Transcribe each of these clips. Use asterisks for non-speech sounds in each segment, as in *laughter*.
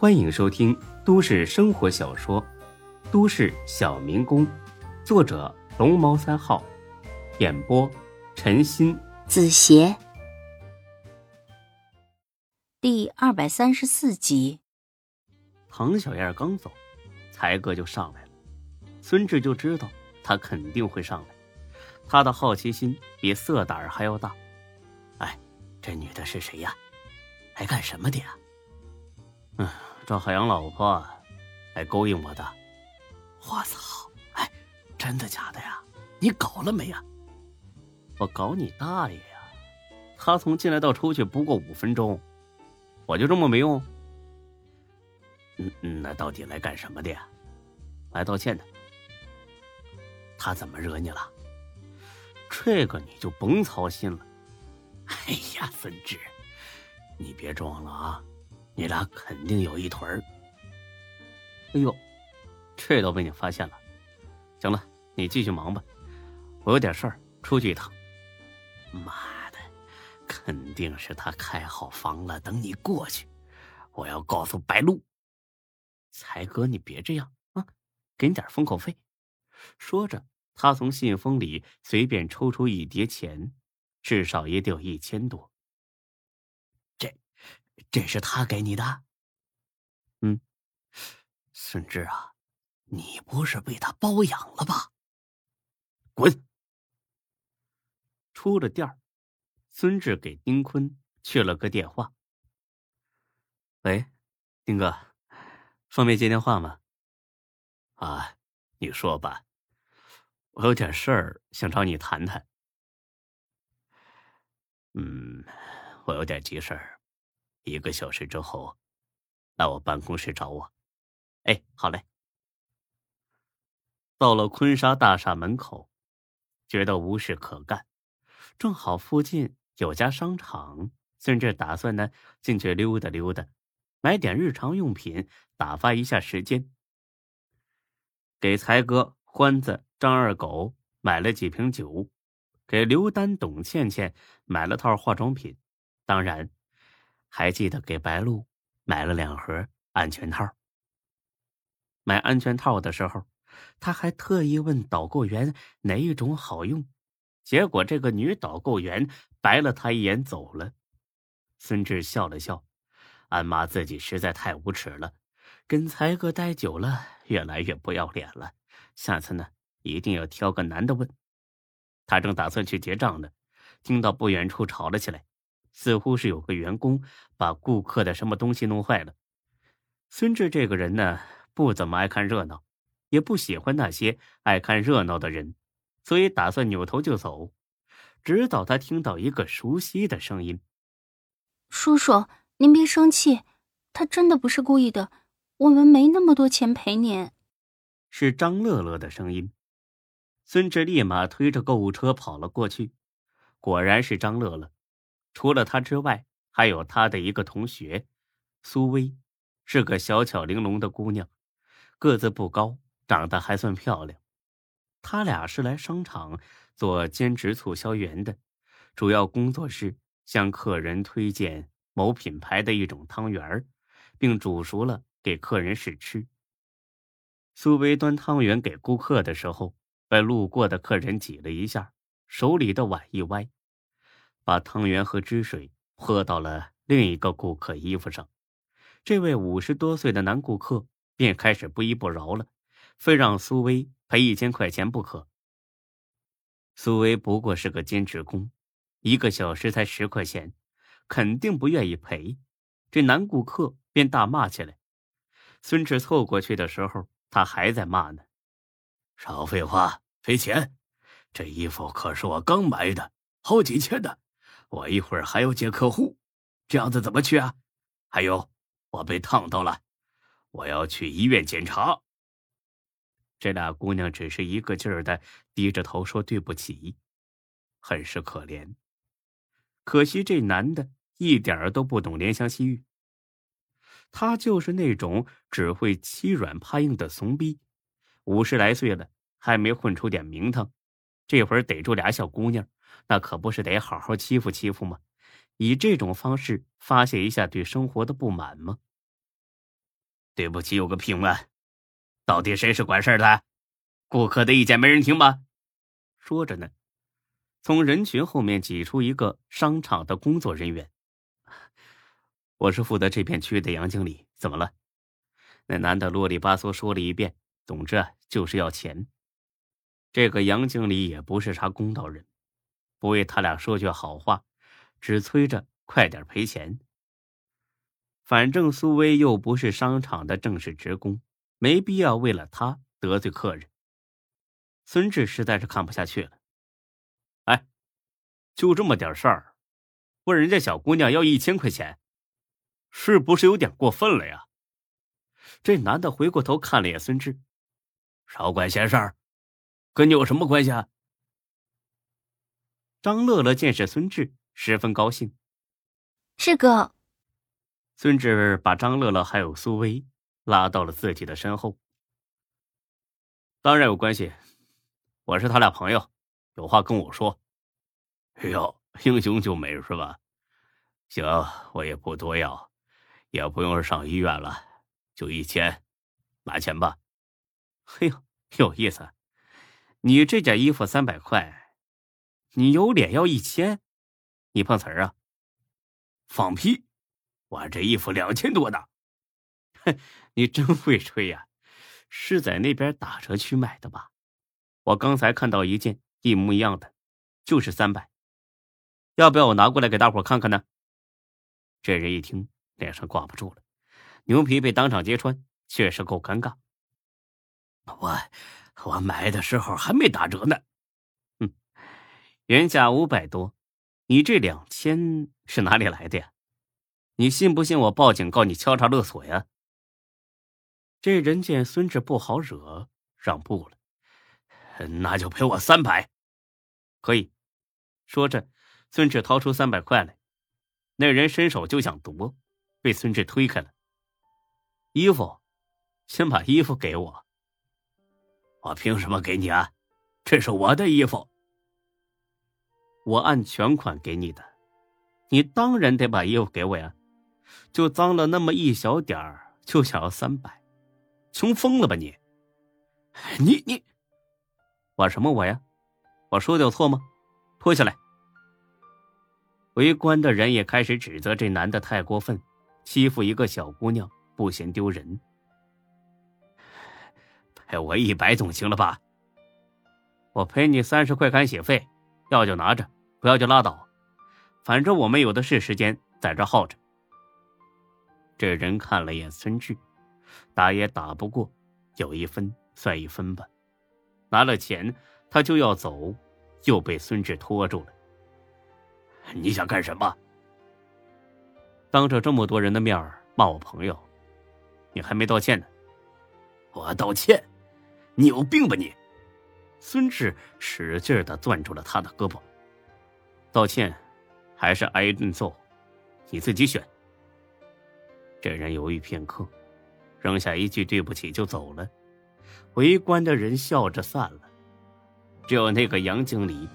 欢迎收听都市生活小说《都市小民工》，作者龙猫三号，演播陈鑫、子邪，第二百三十四集。唐小燕刚走，才哥就上来了。孙志就知道他肯定会上来，他的好奇心比色胆还要大。哎，这女的是谁呀？来干什么的呀？嗯，赵海洋老婆，来勾引我的。我操！哎，真的假的呀？你搞了没呀？我搞你大爷呀！他从进来到出去不过五分钟，我就这么没用？嗯，那到底来干什么的呀？来道歉的。他怎么惹你了？这个你就甭操心了。哎呀，孙志，你别装了啊！你俩肯定有一腿儿。哎呦，这都被你发现了。行了，你继续忙吧，我有点事儿，出去一趟。妈的，肯定是他开好房了，等你过去。我要告诉白露。才哥，你别这样啊，给你点封口费。说着，他从信封里随便抽出一叠钱，至少也得有一千多。这是他给你的，嗯，孙志啊，你不是被他包养了吧？滚！出了店儿，孙志给丁坤去了个电话。喂，丁哥，方便接电话吗？啊，你说吧，我有点事儿想找你谈谈。嗯，我有点急事儿。一个小时之后，来我办公室找我。哎，好嘞。到了坤沙大厦门口，觉得无事可干，正好附近有家商场，甚至打算呢进去溜达溜达，买点日常用品，打发一下时间。给才哥、欢子、张二狗买了几瓶酒，给刘丹、董倩倩买了套化妆品，当然。还记得给白露买了两盒安全套。买安全套的时候，他还特意问导购员哪一种好用，结果这个女导购员白了他一眼走了。孙志笑了笑，暗骂自己实在太无耻了，跟才哥待久了，越来越不要脸了。下次呢，一定要挑个男的问。他正打算去结账呢，听到不远处吵了起来。似乎是有个员工把顾客的什么东西弄坏了。孙志这个人呢，不怎么爱看热闹，也不喜欢那些爱看热闹的人，所以打算扭头就走。直到他听到一个熟悉的声音：“叔叔，您别生气，他真的不是故意的，我们没那么多钱赔您。”是张乐乐的声音。孙志立马推着购物车跑了过去，果然是张乐乐。除了他之外，还有他的一个同学，苏薇，是个小巧玲珑的姑娘，个子不高，长得还算漂亮。他俩是来商场做兼职促销员的，主要工作是向客人推荐某品牌的一种汤圆并煮熟了给客人试吃。苏薇端汤圆给顾客的时候，被路过的客人挤了一下，手里的碗一歪。把汤圆和汁水泼到了另一个顾客衣服上，这位五十多岁的男顾客便开始不依不饶了，非让苏薇赔一千块钱不可。苏薇不过是个兼职工，一个小时才十块钱，肯定不愿意赔。这男顾客便大骂起来。孙志凑过去的时候，他还在骂呢：“少废话，赔钱！这衣服可是我刚买的，好几千的。”我一会儿还要接客户，这样子怎么去啊？还有，我被烫到了，我要去医院检查。这俩姑娘只是一个劲儿的低着头说对不起，很是可怜。可惜这男的一点儿都不懂怜香惜玉，他就是那种只会欺软怕硬的怂逼。五十来岁了，还没混出点名堂，这会儿逮住俩小姑娘。那可不是得好好欺负欺负吗？以这种方式发泄一下对生活的不满吗？对不起，有个平安。到底谁是管事的？顾客的意见没人听吗？说着呢，从人群后面挤出一个商场的工作人员。我是负责这片区域的杨经理，怎么了？那男的啰里吧嗦说了一遍，总之就是要钱。这个杨经理也不是啥公道人，不为他俩说句好话，只催着快点赔钱。反正苏威又不是商场的正式职工，没必要为了他得罪客人。孙志实在是看不下去了，哎，就这么点事儿，问人家小姑娘要一千块钱，是不是有点过分了呀？这男的回过头看了眼孙志，少管闲事儿。跟你有什么关系啊？张乐乐见是孙志，十分高兴。志哥，孙志把张乐乐还有苏薇拉到了自己的身后。当然有关系，我是他俩朋友，有话跟我说。哎呦，英雄救美是吧？行，我也不多要，也不用上医院了，就一千，拿钱吧。嘿呦，有意思。你这件衣服三百块，你有脸要一千？你碰瓷儿啊？放屁！我这衣服两千多呢。哼，你真会吹呀！是在那边打折区买的吧？我刚才看到一件一模一样的，就是三百。要不要我拿过来给大伙看看呢？这人一听，脸上挂不住了，牛皮被当场揭穿，确实够尴尬。我。我买的时候还没打折呢，原价五百多，你这两千是哪里来的呀？你信不信我报警告你敲诈勒索呀？这人见孙志不好惹，让步了，那就赔我三百，可以。说着，孙志掏出三百块来，那人伸手就想夺，被孙志推开了。衣服，先把衣服给我。我凭什么给你啊？这是我的衣服，我按全款给你的，你当然得把衣服给我呀！就脏了那么一小点儿，就想要三百，穷疯了吧你？你 *laughs* 你，我什么我呀？我说的有错吗？脱下来！围观的人也开始指责这男的太过分，欺负一个小姑娘不嫌丢人。赔我一百总行了吧？我赔你三十块赶写费，要就拿着，不要就拉倒。反正我们有的是时间在这耗着。这人看了眼孙志，打也打不过，有一分算一分吧。拿了钱，他就要走，又被孙志拖住了。你想干什么？当着这么多人的面骂我朋友，你还没道歉呢。我道歉。你有病吧你！孙志使劲的攥住了他的胳膊。道歉，还是挨顿揍，你自己选。这人犹豫片刻，扔下一句对不起就走了。围观的人笑着散了，只有那个杨经理，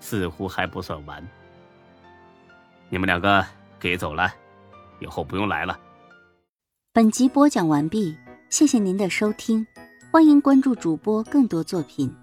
似乎还不算完。你们两个可以走了，以后不用来了。本集播讲完毕，谢谢您的收听。欢迎关注主播更多作品。